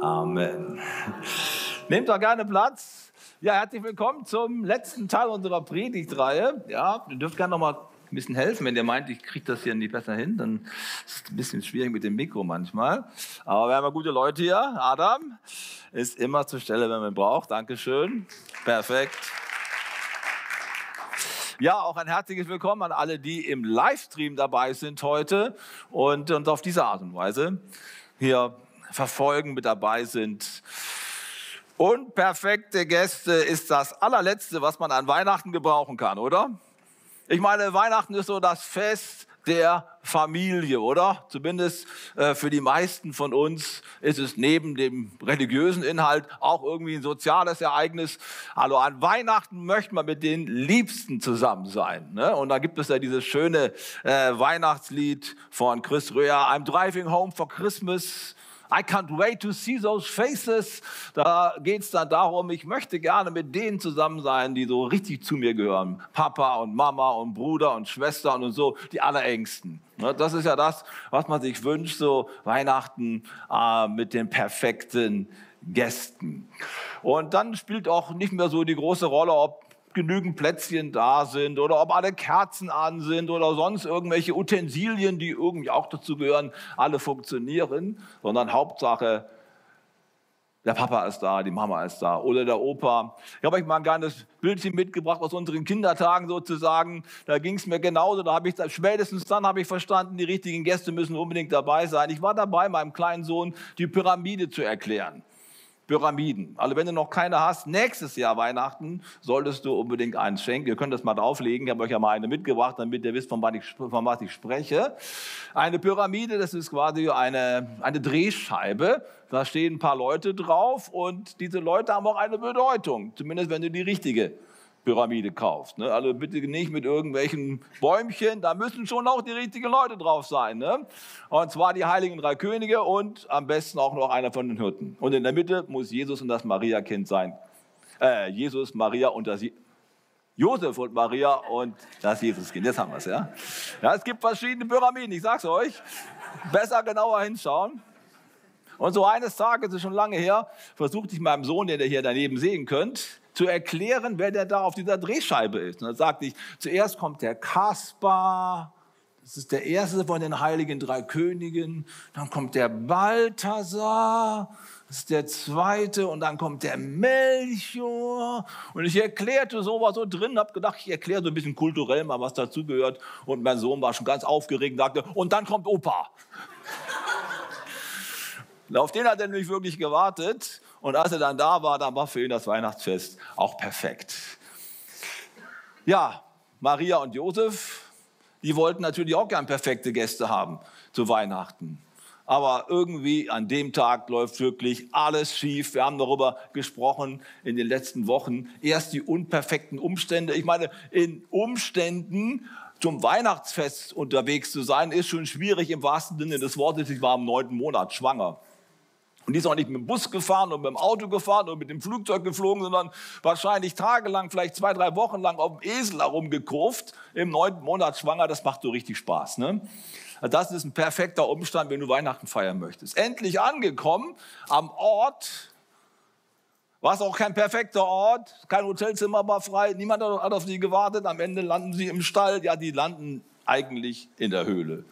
Amen. Nehmt doch gerne Platz. Ja, herzlich willkommen zum letzten Teil unserer Predigtreihe. Ja, ihr dürft gerne noch mal ein bisschen helfen. Wenn ihr meint, ich kriege das hier nicht besser hin, dann ist es ein bisschen schwierig mit dem Mikro manchmal. Aber wir haben ja gute Leute hier. Adam ist immer zur Stelle, wenn man braucht. Dankeschön. Perfekt. Ja, auch ein herzliches Willkommen an alle, die im Livestream dabei sind heute und uns auf diese Art und Weise hier verfolgen, mit dabei sind. Unperfekte Gäste ist das allerletzte, was man an Weihnachten gebrauchen kann, oder? Ich meine, Weihnachten ist so das Fest der Familie, oder? Zumindest äh, für die meisten von uns ist es neben dem religiösen Inhalt auch irgendwie ein soziales Ereignis. Also an Weihnachten möchte man mit den Liebsten zusammen sein. Ne? Und da gibt es ja dieses schöne äh, Weihnachtslied von Chris Röhr, I'm driving home for Christmas. I can't wait to see those faces. Da geht es dann darum, ich möchte gerne mit denen zusammen sein, die so richtig zu mir gehören. Papa und Mama und Bruder und Schwester und so, die Allerängsten. Ne, das ist ja das, was man sich wünscht, so Weihnachten äh, mit den perfekten Gästen. Und dann spielt auch nicht mehr so die große Rolle, ob genügend Plätzchen da sind oder ob alle Kerzen an sind oder sonst irgendwelche Utensilien, die irgendwie auch dazu gehören, alle funktionieren, sondern Hauptsache, der Papa ist da, die Mama ist da oder der Opa. Ich habe euch mal ein kleines Bildchen mitgebracht aus unseren Kindertagen sozusagen. Da ging es mir genauso. Da habe ich spätestens dann habe ich verstanden, die richtigen Gäste müssen unbedingt dabei sein. Ich war dabei, meinem kleinen Sohn die Pyramide zu erklären. Pyramiden. Also wenn du noch keine hast, nächstes Jahr Weihnachten solltest du unbedingt eins schenken. Ihr könnt das mal drauflegen. Ich habe euch ja mal eine mitgebracht, damit ihr wisst, von was ich, von was ich spreche. Eine Pyramide, das ist quasi eine, eine Drehscheibe. Da stehen ein paar Leute drauf und diese Leute haben auch eine Bedeutung. Zumindest wenn du die richtige Pyramide kaufst. Ne? Also bitte nicht mit irgendwelchen Bäumchen, da müssen schon auch die richtigen Leute drauf sein. Ne? Und zwar die heiligen drei Könige und am besten auch noch einer von den Hirten. Und in der Mitte muss Jesus und das Maria-Kind sein. Äh, Jesus, Maria und das Josef und Maria und das Jesuskind. Jetzt haben wir es, ja? ja. Es gibt verschiedene Pyramiden, ich sag's euch. Besser genauer hinschauen. Und so eines Tages, ist schon lange her, versuchte ich meinem Sohn, den ihr hier daneben sehen könnt, zu erklären, wer denn da auf dieser Drehscheibe ist. Und dann sagte ich, zuerst kommt der Kaspar, das ist der erste von den heiligen drei Königen, dann kommt der Balthasar, das ist der zweite und dann kommt der Melchior. Und ich erklärte so, war so drin, habe gedacht, ich erkläre so ein bisschen kulturell mal, was dazugehört. Und mein Sohn war schon ganz aufgeregt und sagte, und dann kommt Opa. auf den hat er nämlich wirklich gewartet. Und als er dann da war, dann war für ihn das Weihnachtsfest auch perfekt. Ja, Maria und Josef, die wollten natürlich auch gern perfekte Gäste haben zu Weihnachten. Aber irgendwie an dem Tag läuft wirklich alles schief. Wir haben darüber gesprochen in den letzten Wochen. Erst die unperfekten Umstände. Ich meine, in Umständen zum Weihnachtsfest unterwegs zu sein, ist schon schwierig im wahrsten Sinne des Wortes. Ich war im neunten Monat schwanger. Und die ist auch nicht mit dem Bus gefahren und mit dem Auto gefahren und mit dem Flugzeug geflogen, sondern wahrscheinlich tagelang, vielleicht zwei, drei Wochen lang auf dem Esel herumgekurft, im neunten Monat schwanger. Das macht so richtig Spaß. Ne? Also das ist ein perfekter Umstand, wenn du Weihnachten feiern möchtest. Endlich angekommen am Ort, war es auch kein perfekter Ort, kein Hotelzimmer war frei, niemand hat auf sie gewartet. Am Ende landen sie im Stall. Ja, die landen eigentlich in der Höhle.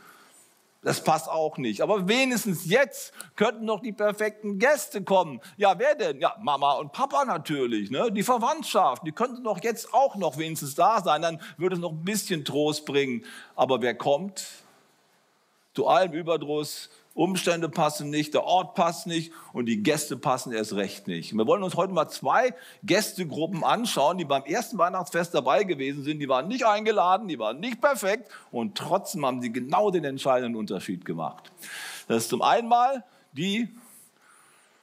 Das passt auch nicht. Aber wenigstens jetzt könnten noch die perfekten Gäste kommen. Ja, wer denn? Ja, Mama und Papa natürlich. Ne? Die Verwandtschaft, die könnten doch jetzt auch noch wenigstens da sein. Dann würde es noch ein bisschen Trost bringen. Aber wer kommt? Zu allem Überdruss Umstände passen nicht, der Ort passt nicht und die Gäste passen erst recht nicht. wir wollen uns heute mal zwei Gästegruppen anschauen, die beim ersten Weihnachtsfest dabei gewesen sind. Die waren nicht eingeladen, die waren nicht perfekt und trotzdem haben sie genau den entscheidenden Unterschied gemacht. Das ist zum einen mal die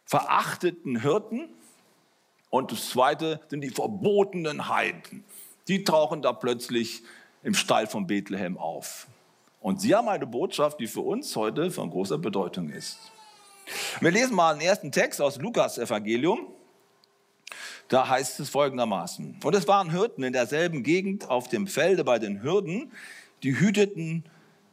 verachteten Hirten und das zweite sind die verbotenen Heiden. Die tauchen da plötzlich im Stall von Bethlehem auf. Und sie haben eine Botschaft, die für uns heute von großer Bedeutung ist. Wir lesen mal einen ersten Text aus Lukas Evangelium. Da heißt es folgendermaßen. Und es waren Hirten in derselben Gegend auf dem Felde bei den Hürden, die hüteten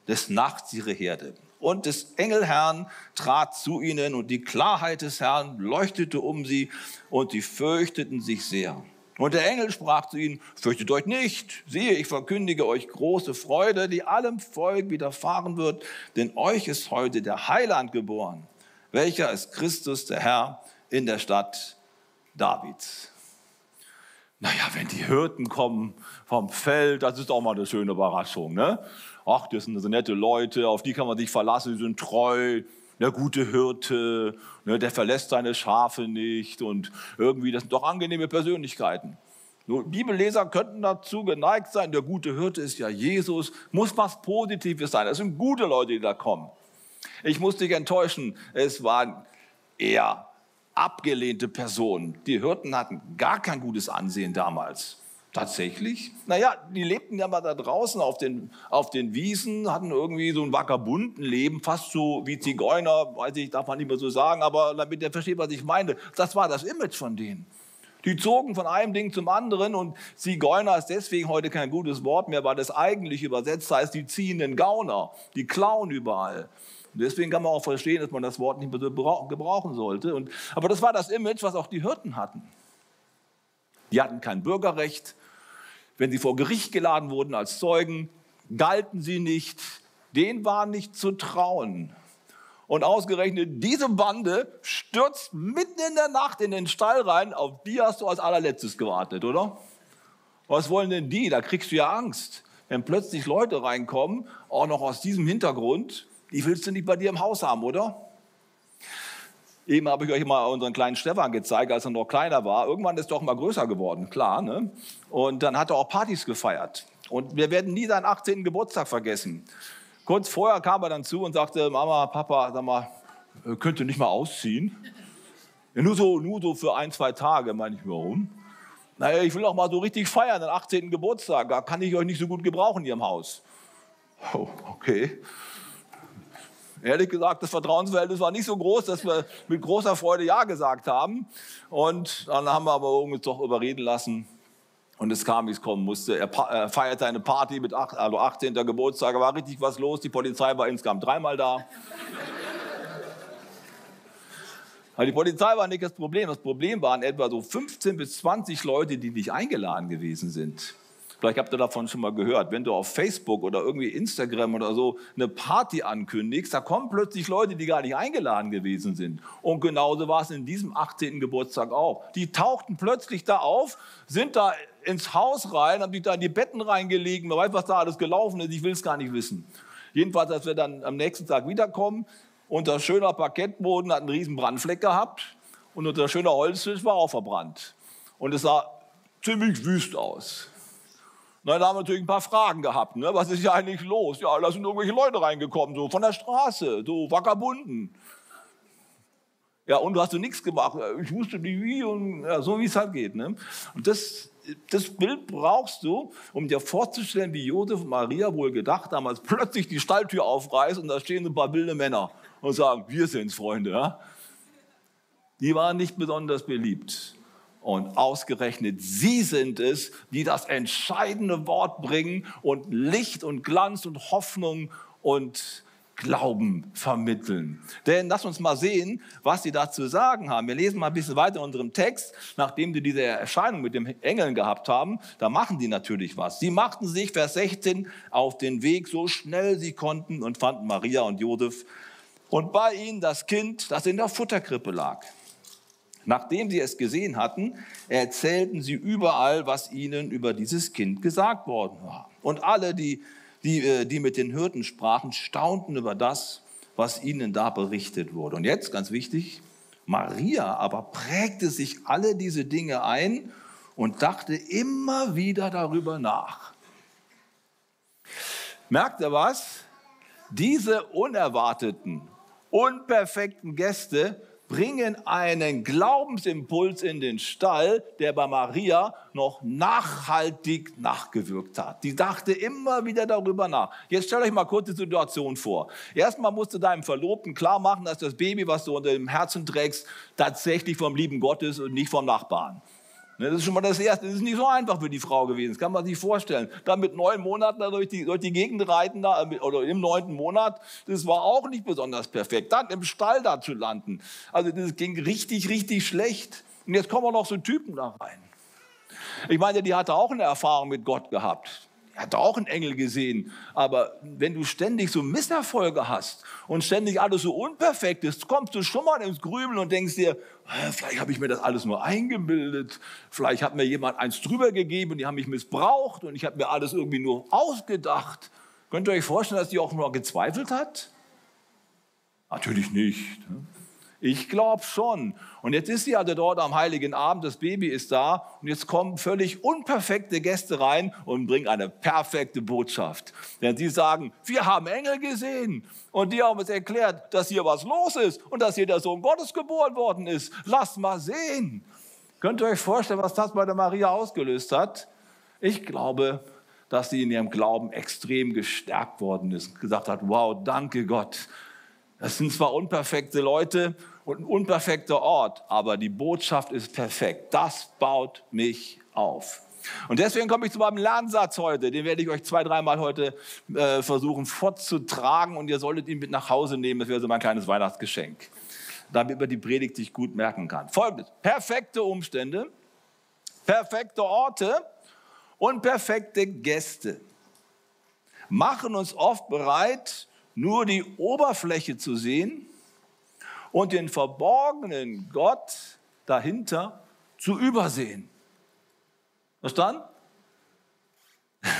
des Nachts ihre Herde. und des Engelherrn trat zu ihnen und die Klarheit des Herrn leuchtete um sie und sie fürchteten sich sehr. Und der Engel sprach zu ihnen, fürchtet euch nicht, siehe, ich verkündige euch große Freude, die allem Volk widerfahren wird, denn euch ist heute der Heiland geboren, welcher ist Christus, der Herr, in der Stadt Davids. Naja, wenn die Hirten kommen vom Feld, das ist auch mal eine schöne Überraschung. Ne? ach, das sind so nette Leute, auf die kann man sich verlassen, die sind treu, der gute Hirte, ne, der verlässt seine Schafe nicht und irgendwie, das sind doch angenehme Persönlichkeiten. Nur Bibelleser könnten dazu geneigt sein, der gute Hirte ist ja Jesus, muss was Positives sein. Das sind gute Leute, die da kommen. Ich muss dich enttäuschen, es waren eher abgelehnte Personen. Die Hirten hatten gar kein gutes Ansehen damals. Tatsächlich? Naja, die lebten ja mal da draußen auf den, auf den Wiesen, hatten irgendwie so ein vagabunden Leben, fast so wie Zigeuner, weiß ich, darf man nicht mehr so sagen, aber damit ihr versteht, was ich meine. Das war das Image von denen. Die zogen von einem Ding zum anderen und Zigeuner ist deswegen heute kein gutes Wort mehr, weil das eigentlich übersetzt heißt, die ziehenden Gauner, die klauen überall. Und deswegen kann man auch verstehen, dass man das Wort nicht mehr so gebrauchen sollte. Und, aber das war das Image, was auch die Hirten hatten. Die hatten kein Bürgerrecht, wenn sie vor Gericht geladen wurden als Zeugen, galten sie nicht, denen war nicht zu trauen. Und ausgerechnet diese Bande stürzt mitten in der Nacht in den Stall rein, auf die hast du als allerletztes gewartet, oder? Was wollen denn die? Da kriegst du ja Angst. Wenn plötzlich Leute reinkommen, auch noch aus diesem Hintergrund, die willst du nicht bei dir im Haus haben, oder? Eben habe ich euch mal unseren kleinen Stefan gezeigt, als er noch kleiner war. Irgendwann ist er doch mal größer geworden, klar. Ne? Und dann hat er auch Partys gefeiert. Und wir werden nie seinen 18. Geburtstag vergessen. Kurz vorher kam er dann zu und sagte, Mama, Papa, sag mal, äh, könnt ihr nicht mal ausziehen? Ja, nur, so, nur so für ein, zwei Tage, meine ich, warum? Naja, ich will auch mal so richtig feiern, den 18. Geburtstag. Da kann ich euch nicht so gut gebrauchen hier im Haus. Oh, okay. Ehrlich gesagt, das Vertrauensverhältnis war nicht so groß, dass wir mit großer Freude Ja gesagt haben. Und dann haben wir aber uns doch überreden lassen. Und es kam, wie es kommen musste. Er feierte eine Party mit acht, also 18. Geburtstag, war richtig was los. Die Polizei war insgesamt dreimal da. Aber die Polizei war nicht das Problem. Das Problem waren etwa so 15 bis 20 Leute, die nicht eingeladen gewesen sind. Vielleicht habt ihr davon schon mal gehört. Wenn du auf Facebook oder irgendwie Instagram oder so eine Party ankündigst, da kommen plötzlich Leute, die gar nicht eingeladen gewesen sind. Und genauso war es in diesem 18. Geburtstag auch. Die tauchten plötzlich da auf, sind da ins Haus rein, haben sich da in die Betten reingelegt. Man weiß, was da alles gelaufen ist. Ich will es gar nicht wissen. Jedenfalls, als wir dann am nächsten Tag wiederkommen, unser schöner Parkettboden hat einen riesen Brandfleck gehabt und unser schöner Holztisch war auch verbrannt. Und es sah ziemlich wüst aus. Na, da haben wir natürlich ein paar Fragen gehabt. Ne? Was ist hier eigentlich los? Ja, da sind irgendwelche Leute reingekommen, so von der Straße, so Wackerbunden. Ja, und du hast du nichts gemacht. Ich wusste nicht wie und ja, so wie es halt geht. Ne? Und das, das Bild brauchst du, um dir vorzustellen, wie Josef und Maria wohl gedacht haben, als plötzlich die Stalltür aufreißt und da stehen ein paar wilde Männer und sagen, wir sind's, Freunde. Ja? Die waren nicht besonders beliebt. Und ausgerechnet Sie sind es, die das entscheidende Wort bringen und Licht und Glanz und Hoffnung und Glauben vermitteln. Denn lass uns mal sehen, was sie dazu sagen haben. Wir lesen mal ein bisschen weiter in unserem Text. Nachdem sie diese Erscheinung mit den Engeln gehabt haben, da machen die natürlich was. Sie machten sich, Vers 16, auf den Weg, so schnell sie konnten und fanden Maria und Josef und bei ihnen das Kind, das in der Futterkrippe lag. Nachdem sie es gesehen hatten, erzählten sie überall, was ihnen über dieses Kind gesagt worden war. Und alle, die, die, äh, die mit den Hirten sprachen, staunten über das, was ihnen da berichtet wurde. Und jetzt, ganz wichtig, Maria aber prägte sich alle diese Dinge ein und dachte immer wieder darüber nach. Merkt ihr was? Diese unerwarteten, unperfekten Gäste bringen einen Glaubensimpuls in den Stall, der bei Maria noch nachhaltig nachgewirkt hat. Die dachte immer wieder darüber nach. Jetzt stellt euch mal kurz die Situation vor. Erstmal musst du deinem Verlobten klar machen, dass das Baby, was du unter dem Herzen trägst, tatsächlich vom lieben Gott ist und nicht vom Nachbarn. Ne, das ist schon mal das Erste. Das ist nicht so einfach für die Frau gewesen. Das kann man sich vorstellen. Dann mit neun Monaten da durch, die, durch die Gegend reiten, da, oder im neunten Monat, das war auch nicht besonders perfekt. Dann im Stall da zu landen. Also das ging richtig, richtig schlecht. Und jetzt kommen noch so Typen da rein. Ich meine, die hatte auch eine Erfahrung mit Gott gehabt. Hat auch einen Engel gesehen. Aber wenn du ständig so Misserfolge hast und ständig alles so unperfekt ist, kommst du schon mal ins Grübeln und denkst dir, vielleicht habe ich mir das alles nur eingebildet. Vielleicht hat mir jemand eins drüber gegeben und die haben mich missbraucht und ich habe mir alles irgendwie nur ausgedacht. Könnt ihr euch vorstellen, dass die auch nur gezweifelt hat? Natürlich nicht. Ne? Ich glaube schon. Und jetzt ist sie also dort am Heiligen Abend, das Baby ist da und jetzt kommen völlig unperfekte Gäste rein und bringen eine perfekte Botschaft. Denn sie sagen, wir haben Engel gesehen und die haben uns erklärt, dass hier was los ist und dass hier der Sohn Gottes geboren worden ist. Lasst mal sehen. Könnt ihr euch vorstellen, was das bei der Maria ausgelöst hat? Ich glaube, dass sie in ihrem Glauben extrem gestärkt worden ist, gesagt hat, wow, danke Gott. Das sind zwar unperfekte Leute und ein unperfekter Ort, aber die Botschaft ist perfekt. Das baut mich auf. Und deswegen komme ich zu meinem Lernsatz heute. Den werde ich euch zwei, dreimal heute äh, versuchen fortzutragen und ihr solltet ihn mit nach Hause nehmen. Das wäre so mein kleines Weihnachtsgeschenk, damit man die Predigt sich gut merken kann. Folgendes: Perfekte Umstände, perfekte Orte und perfekte Gäste machen uns oft bereit, nur die Oberfläche zu sehen und den verborgenen Gott dahinter zu übersehen. Verstanden?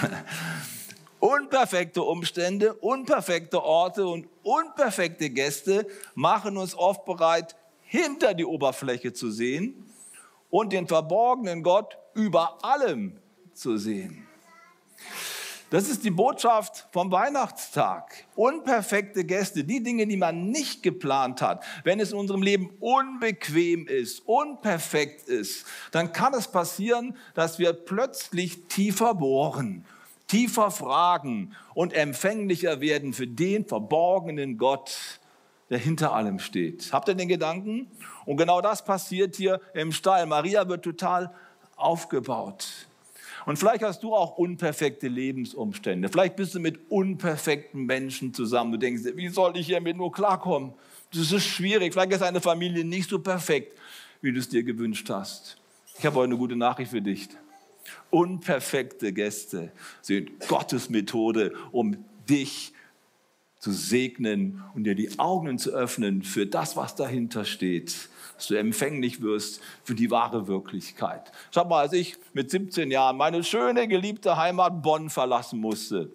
Unperfekte Umstände, unperfekte Orte und unperfekte Gäste machen uns oft bereit, hinter die Oberfläche zu sehen und den verborgenen Gott über allem zu sehen. Das ist die Botschaft vom Weihnachtstag. Unperfekte Gäste, die Dinge, die man nicht geplant hat. Wenn es in unserem Leben unbequem ist, unperfekt ist, dann kann es passieren, dass wir plötzlich tiefer bohren, tiefer fragen und empfänglicher werden für den verborgenen Gott, der hinter allem steht. Habt ihr den Gedanken? Und genau das passiert hier im Stall. Maria wird total aufgebaut. Und vielleicht hast du auch unperfekte Lebensumstände. Vielleicht bist du mit unperfekten Menschen zusammen. Du denkst, wie soll ich hiermit nur klarkommen? Das ist schwierig. Vielleicht ist eine Familie nicht so perfekt, wie du es dir gewünscht hast. Ich habe heute eine gute Nachricht für dich. Unperfekte Gäste sind Gottes Methode, um dich zu segnen und dir die Augen zu öffnen für das, was dahinter steht dass du empfänglich wirst für die wahre Wirklichkeit. Schau mal, als ich mit 17 Jahren meine schöne, geliebte Heimat Bonn verlassen musste,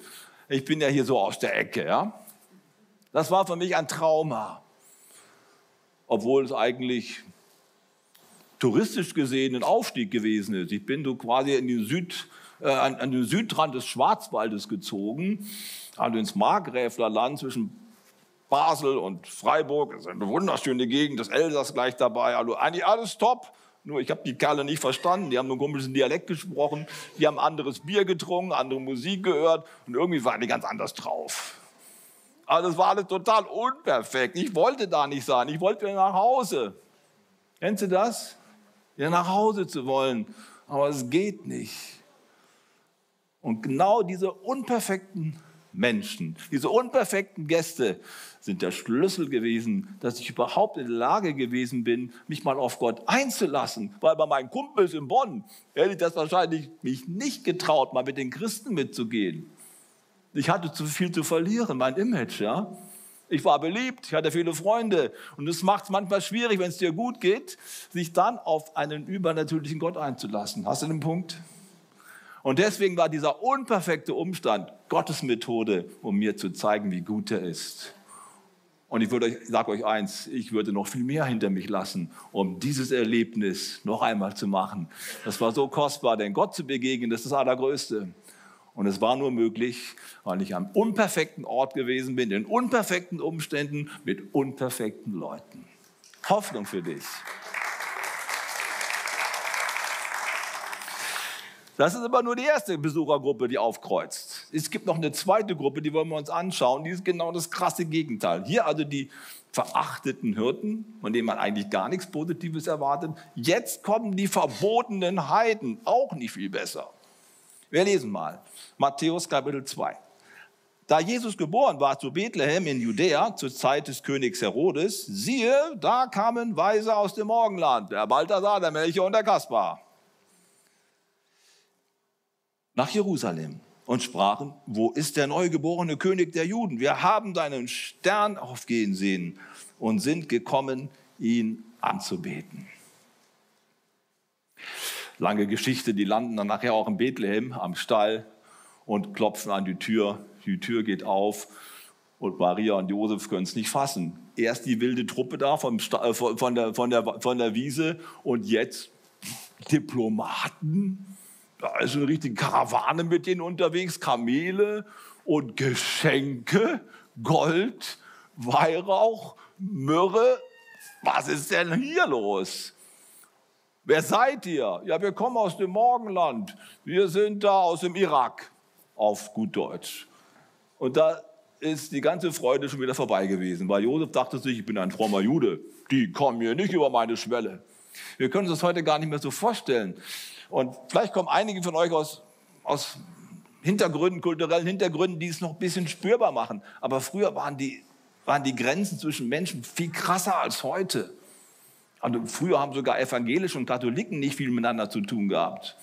ich bin ja hier so aus der Ecke, ja, das war für mich ein Trauma, obwohl es eigentlich touristisch gesehen ein Aufstieg gewesen ist. Ich bin so quasi in den Süd, äh, an, an, den Südrand des Schwarzwaldes gezogen, also ins Markgräflerland zwischen Basel und Freiburg, das ist eine wunderschöne Gegend, das Elsass gleich dabei, also eigentlich alles top. Nur ich habe die Kerle nicht verstanden, die haben einen komischen Dialekt gesprochen, die haben anderes Bier getrunken, andere Musik gehört und irgendwie waren die ganz anders drauf. Also es war alles total unperfekt. Ich wollte da nicht sein, ich wollte nach Hause. Kennst du das? Wieder nach Hause zu wollen, aber es geht nicht. Und genau diese unperfekten Menschen, diese unperfekten Gäste sind der Schlüssel gewesen, dass ich überhaupt in der Lage gewesen bin, mich mal auf Gott einzulassen. Weil bei meinen Kumpels in Bonn hätte ich das wahrscheinlich mich nicht getraut, mal mit den Christen mitzugehen. Ich hatte zu viel zu verlieren, mein Image, ja. Ich war beliebt, ich hatte viele Freunde. Und es macht es manchmal schwierig, wenn es dir gut geht, sich dann auf einen übernatürlichen Gott einzulassen. Hast du den Punkt? Und deswegen war dieser unperfekte Umstand Gottes Methode, um mir zu zeigen, wie gut er ist. Und ich, sage euch eins, ich würde noch viel mehr hinter mich lassen, um dieses Erlebnis noch einmal zu machen. Das war so kostbar, denn Gott zu begegnen, das ist das Allergrößte. Und es war nur möglich, weil ich am unperfekten Ort gewesen bin, in unperfekten Umständen, mit unperfekten Leuten. Hoffnung für dich. Das ist aber nur die erste Besuchergruppe, die aufkreuzt. Es gibt noch eine zweite Gruppe, die wollen wir uns anschauen. Die ist genau das krasse Gegenteil. Hier also die verachteten Hirten, von denen man eigentlich gar nichts Positives erwartet. Jetzt kommen die verbotenen Heiden, auch nicht viel besser. Wir lesen mal Matthäus Kapitel 2. Da Jesus geboren war zu Bethlehem in Judäa zur Zeit des Königs Herodes, siehe, da kamen Weise aus dem Morgenland, der Balthasar, der Melchior und der Kaspar, nach Jerusalem und sprachen, wo ist der neugeborene König der Juden? Wir haben deinen Stern aufgehen sehen und sind gekommen, ihn anzubeten. Lange Geschichte, die landen dann nachher auch in Bethlehem am Stall und klopfen an die Tür die Tür geht auf und Maria und Josef können es nicht fassen. Erst die wilde Truppe da vom, äh, von, der, von, der, von der Wiese und jetzt Diplomaten. Da ist eine richtige Karawane mit denen unterwegs, Kamele und Geschenke, Gold, Weihrauch, Myrrhe. Was ist denn hier los? Wer seid ihr? Ja, wir kommen aus dem Morgenland. Wir sind da aus dem Irak, auf gut Deutsch. Und da ist die ganze Freude schon wieder vorbei gewesen, weil Josef dachte sich, ich bin ein frommer Jude, die kommen hier nicht über meine Schwelle. Wir können uns das heute gar nicht mehr so vorstellen. Und vielleicht kommen einige von euch aus, aus Hintergründen, kulturellen Hintergründen, die es noch ein bisschen spürbar machen. Aber früher waren die, waren die Grenzen zwischen Menschen viel krasser als heute. Also früher haben sogar Evangelische und Katholiken nicht viel miteinander zu tun gehabt.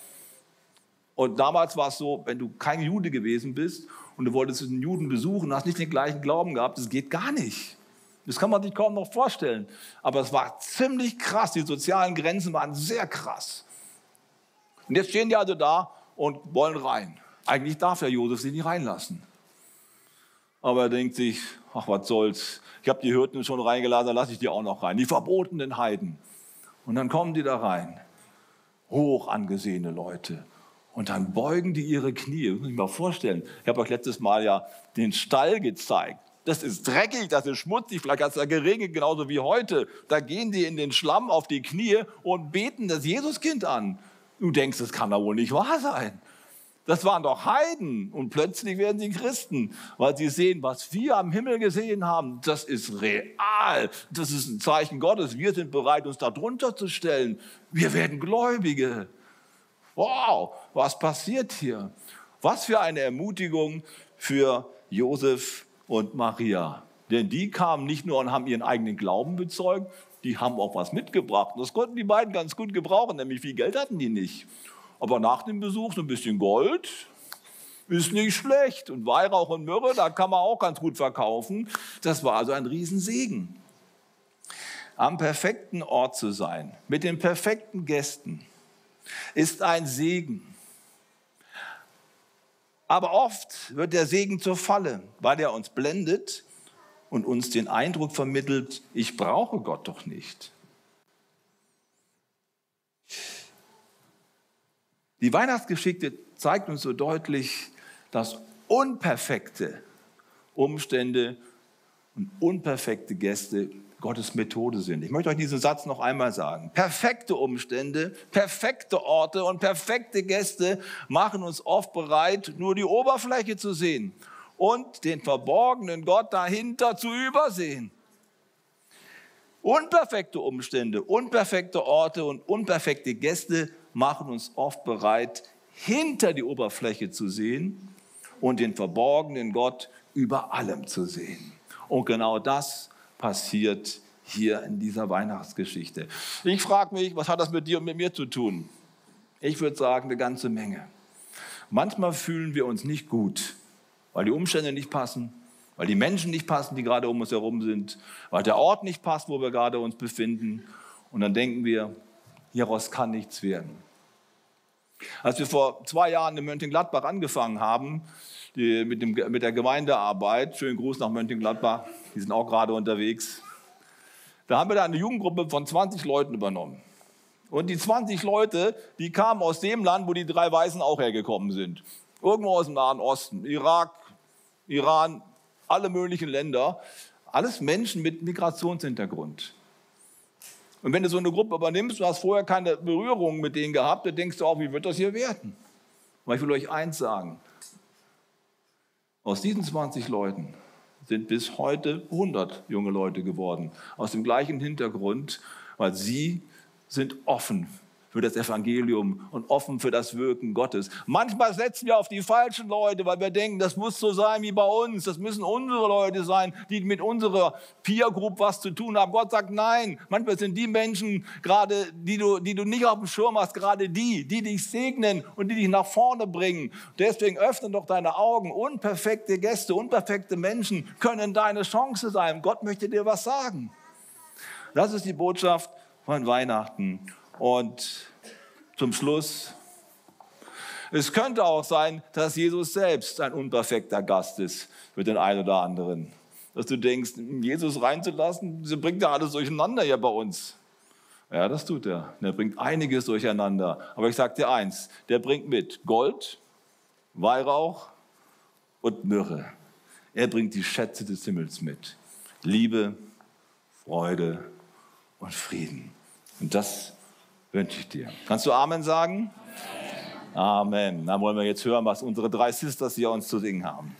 Und damals war es so, wenn du kein Jude gewesen bist und du wolltest einen Juden besuchen, hast nicht den gleichen Glauben gehabt, das geht gar nicht. Das kann man sich kaum noch vorstellen. Aber es war ziemlich krass, die sozialen Grenzen waren sehr krass. Und jetzt stehen die also da und wollen rein. Eigentlich darf der Josef sie nicht reinlassen. Aber er denkt sich, ach was soll's, ich habe die Hirten schon reingelassen, dann lasse ich die auch noch rein. Die verbotenen Heiden. Und dann kommen die da rein. Hoch angesehene Leute und dann beugen die ihre Knie. Das muss ich mal vorstellen. Ich habe euch letztes Mal ja den Stall gezeigt. Das ist dreckig, das ist schmutzig, vielleicht hat es da geregnet, genauso wie heute. Da gehen die in den Schlamm auf die Knie und beten das Jesuskind an. Du denkst, das kann doch wohl nicht wahr sein. Das waren doch Heiden und plötzlich werden sie Christen, weil sie sehen, was wir am Himmel gesehen haben, das ist real, das ist ein Zeichen Gottes. Wir sind bereit, uns darunter zu stellen. Wir werden Gläubige. Wow, was passiert hier? Was für eine Ermutigung für Josef und Maria. Denn die kamen nicht nur und haben ihren eigenen Glauben bezeugt, die haben auch was mitgebracht. Und das konnten die beiden ganz gut gebrauchen, nämlich viel Geld hatten die nicht. Aber nach dem Besuch so ein bisschen Gold ist nicht schlecht. Und Weihrauch und Myrrhe, da kann man auch ganz gut verkaufen. Das war also ein Riesensegen. Am perfekten Ort zu sein, mit den perfekten Gästen, ist ein Segen. Aber oft wird der Segen zur Falle, weil er uns blendet und uns den Eindruck vermittelt, ich brauche Gott doch nicht. Die Weihnachtsgeschichte zeigt uns so deutlich, dass unperfekte Umstände und unperfekte Gäste Gottes Methode sind. Ich möchte euch diesen Satz noch einmal sagen. Perfekte Umstände, perfekte Orte und perfekte Gäste machen uns oft bereit, nur die Oberfläche zu sehen und den verborgenen Gott dahinter zu übersehen. Unperfekte Umstände, unperfekte Orte und unperfekte Gäste machen uns oft bereit, hinter die Oberfläche zu sehen und den verborgenen Gott über allem zu sehen. Und genau das passiert hier in dieser Weihnachtsgeschichte. Ich frage mich, was hat das mit dir und mit mir zu tun? Ich würde sagen, eine ganze Menge. Manchmal fühlen wir uns nicht gut, weil die Umstände nicht passen, weil die Menschen nicht passen, die gerade um uns herum sind, weil der Ort nicht passt, wo wir gerade uns befinden. Und dann denken wir, hieraus kann nichts werden. Als wir vor zwei Jahren in Mönchengladbach angefangen haben, die, mit, dem, mit der Gemeindearbeit. Schönen Gruß nach Mönchengladbach, die sind auch gerade unterwegs. Da haben wir da eine Jugendgruppe von 20 Leuten übernommen. Und die 20 Leute, die kamen aus dem Land, wo die drei Weißen auch hergekommen sind. Irgendwo aus dem Nahen Osten, Irak, Iran, alle möglichen Länder. Alles Menschen mit Migrationshintergrund. Und wenn du so eine Gruppe übernimmst, du hast vorher keine Berührung mit denen gehabt, dann denkst du auch, wie wird das hier werden? Aber ich will euch eins sagen, Aus diesen 20 Leuten sind bis heute 100 junge Leute geworden, aus dem gleichen Hintergrund, weil sie sind offen für das Evangelium und offen für das Wirken Gottes. Manchmal setzen wir auf die falschen Leute, weil wir denken, das muss so sein wie bei uns. Das müssen unsere Leute sein, die mit unserer Peer Group was zu tun haben. Gott sagt nein. Manchmal sind die Menschen gerade, die du, die du nicht auf dem Schirm hast, gerade die, die dich segnen und die dich nach vorne bringen. Deswegen öffne doch deine Augen. Unperfekte Gäste, unperfekte Menschen können deine Chance sein. Gott möchte dir was sagen. Das ist die Botschaft von Weihnachten. Und zum Schluss, es könnte auch sein, dass Jesus selbst ein unperfekter Gast ist für den einen oder anderen. Dass du denkst, Jesus reinzulassen, sie bringt ja alles durcheinander hier bei uns. Ja, das tut er. Er bringt einiges durcheinander. Aber ich sage dir eins, der bringt mit Gold, Weihrauch und Myrrhe. Er bringt die Schätze des Himmels mit. Liebe, Freude und Frieden. Und das wünsche ich dir. Kannst du Amen sagen? Amen. Dann wollen wir jetzt hören, was unsere drei Sisters hier uns zu singen haben.